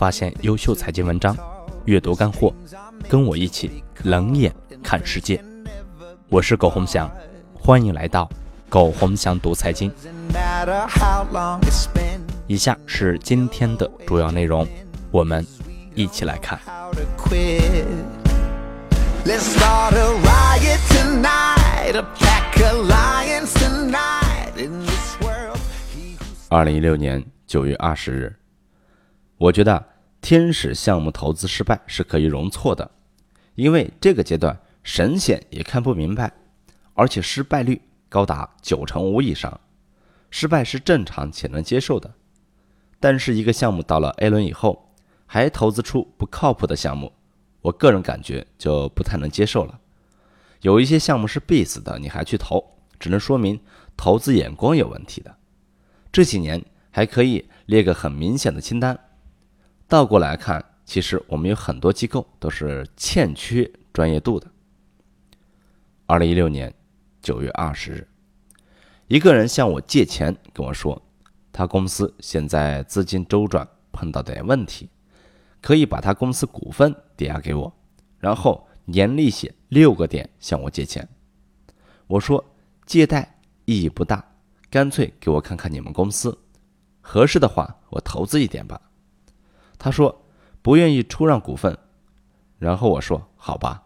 发现优秀财经文章，阅读干货，跟我一起冷眼看世界。我是苟洪翔，欢迎来到苟洪翔读财经。以下是今天的主要内容，我们一起来看。二零一六年九月二十日，我觉得天使项目投资失败是可以容错的，因为这个阶段神仙也看不明白，而且失败率高达九成五以上，失败是正常且能接受的。但是一个项目到了 A 轮以后，还投资出不靠谱的项目。我个人感觉就不太能接受了。有一些项目是必死的，你还去投，只能说明投资眼光有问题的。这几年还可以列个很明显的清单。倒过来看，其实我们有很多机构都是欠缺专业度的。二零一六年九月二十日，一个人向我借钱，跟我说，他公司现在资金周转碰到点问题。可以把他公司股份抵押给我，然后年利息六个点向我借钱。我说借贷意义不大，干脆给我看看你们公司，合适的话我投资一点吧。他说不愿意出让股份，然后我说好吧，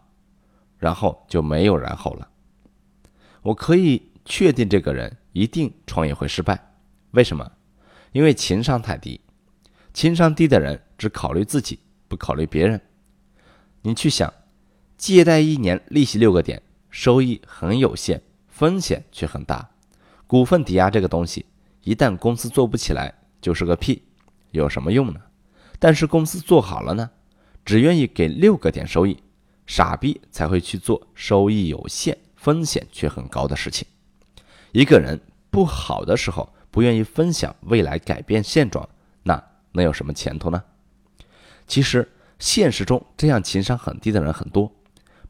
然后就没有然后了。我可以确定这个人一定创业会失败，为什么？因为情商太低。情商低的人只考虑自己，不考虑别人。你去想，借贷一年利息六个点，收益很有限，风险却很大。股份抵押这个东西，一旦公司做不起来，就是个屁，有什么用呢？但是公司做好了呢，只愿意给六个点收益，傻逼才会去做收益有限、风险却很高的事情。一个人不好的时候，不愿意分享未来改变现状，那。能有什么前途呢？其实现实中这样情商很低的人很多，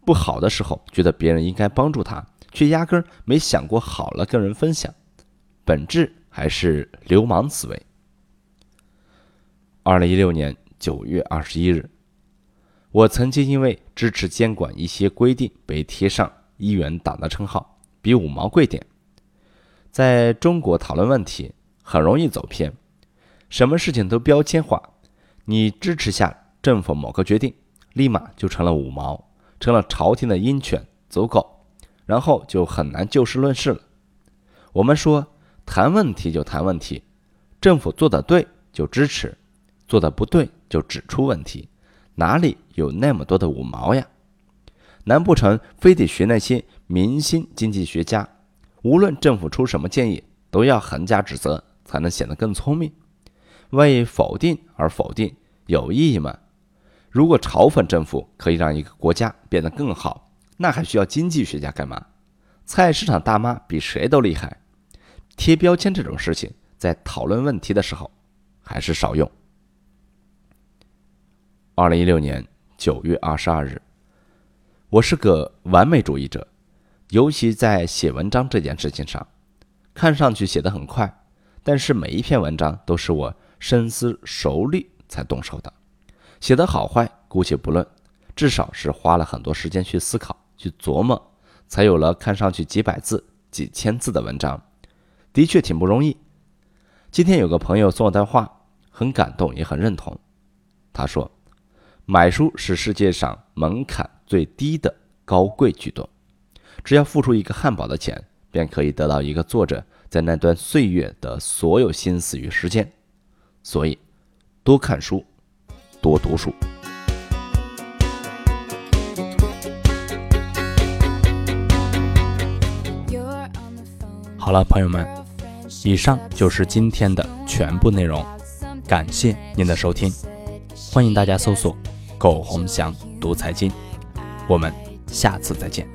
不好的时候觉得别人应该帮助他，却压根儿没想过好了跟人分享，本质还是流氓思维。二零一六年九月二十一日，我曾经因为支持监管一些规定被贴上“一元党”的称号，比五毛贵点。在中国讨论问题很容易走偏。什么事情都标签化，你支持下政府某个决定，立马就成了五毛，成了朝廷的鹰犬走狗，然后就很难就事论事了。我们说谈问题就谈问题，政府做的对就支持，做的不对就指出问题，哪里有那么多的五毛呀？难不成非得学那些明星经济学家，无论政府出什么建议，都要横加指责，才能显得更聪明？为否定而否定有意义吗？如果嘲讽政府可以让一个国家变得更好，那还需要经济学家干嘛？菜市场大妈比谁都厉害。贴标签这种事情，在讨论问题的时候还是少用。二零一六年九月二十二日，我是个完美主义者，尤其在写文章这件事情上，看上去写得很快，但是每一篇文章都是我。深思熟虑才动手的，写的好坏姑且不论，至少是花了很多时间去思考、去琢磨，才有了看上去几百字、几千字的文章，的确挺不容易。今天有个朋友送我段话，很感动，也很认同。他说：“买书是世界上门槛最低的高贵举动，只要付出一个汉堡的钱，便可以得到一个作者在那段岁月的所有心思与时间。”所以，多看书，多读书。好了，朋友们，以上就是今天的全部内容，感谢您的收听，欢迎大家搜索“苟洪祥读财经，我们下次再见。